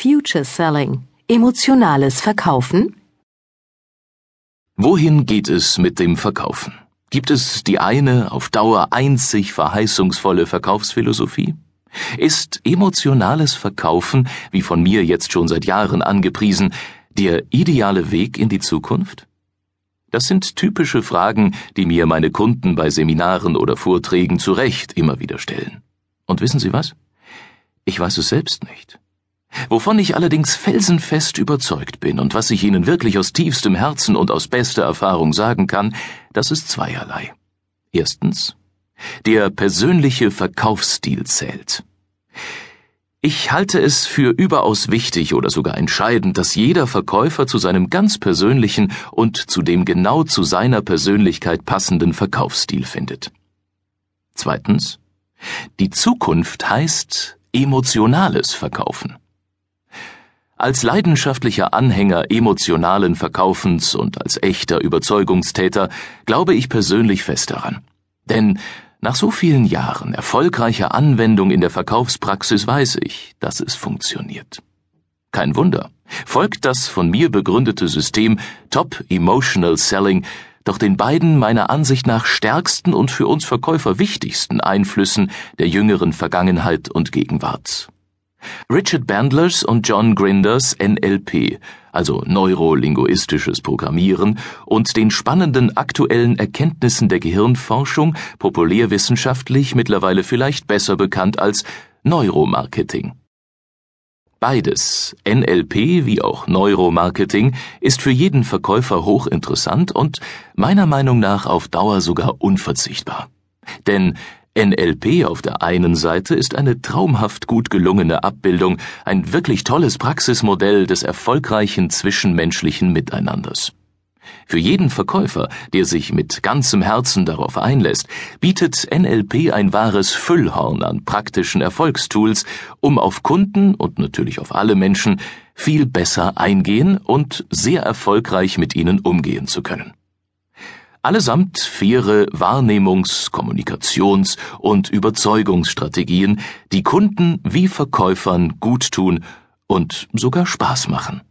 Future Selling. Emotionales Verkaufen? Wohin geht es mit dem Verkaufen? Gibt es die eine auf Dauer einzig verheißungsvolle Verkaufsphilosophie? Ist emotionales Verkaufen, wie von mir jetzt schon seit Jahren angepriesen, der ideale Weg in die Zukunft? Das sind typische Fragen, die mir meine Kunden bei Seminaren oder Vorträgen zu Recht immer wieder stellen. Und wissen Sie was? Ich weiß es selbst nicht. Wovon ich allerdings felsenfest überzeugt bin und was ich Ihnen wirklich aus tiefstem Herzen und aus bester Erfahrung sagen kann, das ist zweierlei. Erstens, der persönliche Verkaufsstil zählt. Ich halte es für überaus wichtig oder sogar entscheidend, dass jeder Verkäufer zu seinem ganz persönlichen und zu dem genau zu seiner Persönlichkeit passenden Verkaufsstil findet. Zweitens, die Zukunft heißt emotionales Verkaufen. Als leidenschaftlicher Anhänger emotionalen Verkaufens und als echter Überzeugungstäter glaube ich persönlich fest daran. Denn nach so vielen Jahren erfolgreicher Anwendung in der Verkaufspraxis weiß ich, dass es funktioniert. Kein Wunder, folgt das von mir begründete System Top Emotional Selling doch den beiden meiner Ansicht nach stärksten und für uns Verkäufer wichtigsten Einflüssen der jüngeren Vergangenheit und Gegenwart. Richard Bandlers und John Grinders NLP, also neurolinguistisches Programmieren, und den spannenden aktuellen Erkenntnissen der Gehirnforschung, populärwissenschaftlich mittlerweile vielleicht besser bekannt als Neuromarketing. Beides, NLP wie auch Neuromarketing, ist für jeden Verkäufer hochinteressant und meiner Meinung nach auf Dauer sogar unverzichtbar. Denn NLP auf der einen Seite ist eine traumhaft gut gelungene Abbildung, ein wirklich tolles Praxismodell des erfolgreichen zwischenmenschlichen Miteinanders. Für jeden Verkäufer, der sich mit ganzem Herzen darauf einlässt, bietet NLP ein wahres Füllhorn an praktischen Erfolgstools, um auf Kunden und natürlich auf alle Menschen viel besser eingehen und sehr erfolgreich mit ihnen umgehen zu können. Allesamt faire Wahrnehmungs-, Kommunikations- und Überzeugungsstrategien, die Kunden wie Verkäufern gut tun und sogar Spaß machen.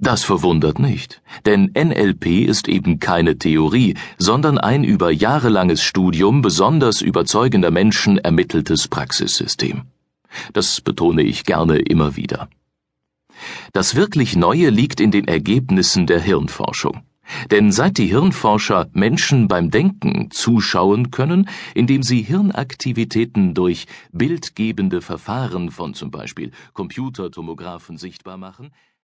Das verwundert nicht, denn NLP ist eben keine Theorie, sondern ein über jahrelanges Studium besonders überzeugender Menschen ermitteltes Praxissystem. Das betone ich gerne immer wieder. Das wirklich Neue liegt in den Ergebnissen der Hirnforschung. Denn seit die Hirnforscher Menschen beim Denken zuschauen können, indem sie Hirnaktivitäten durch bildgebende Verfahren von zum Beispiel Computertomographen sichtbar machen,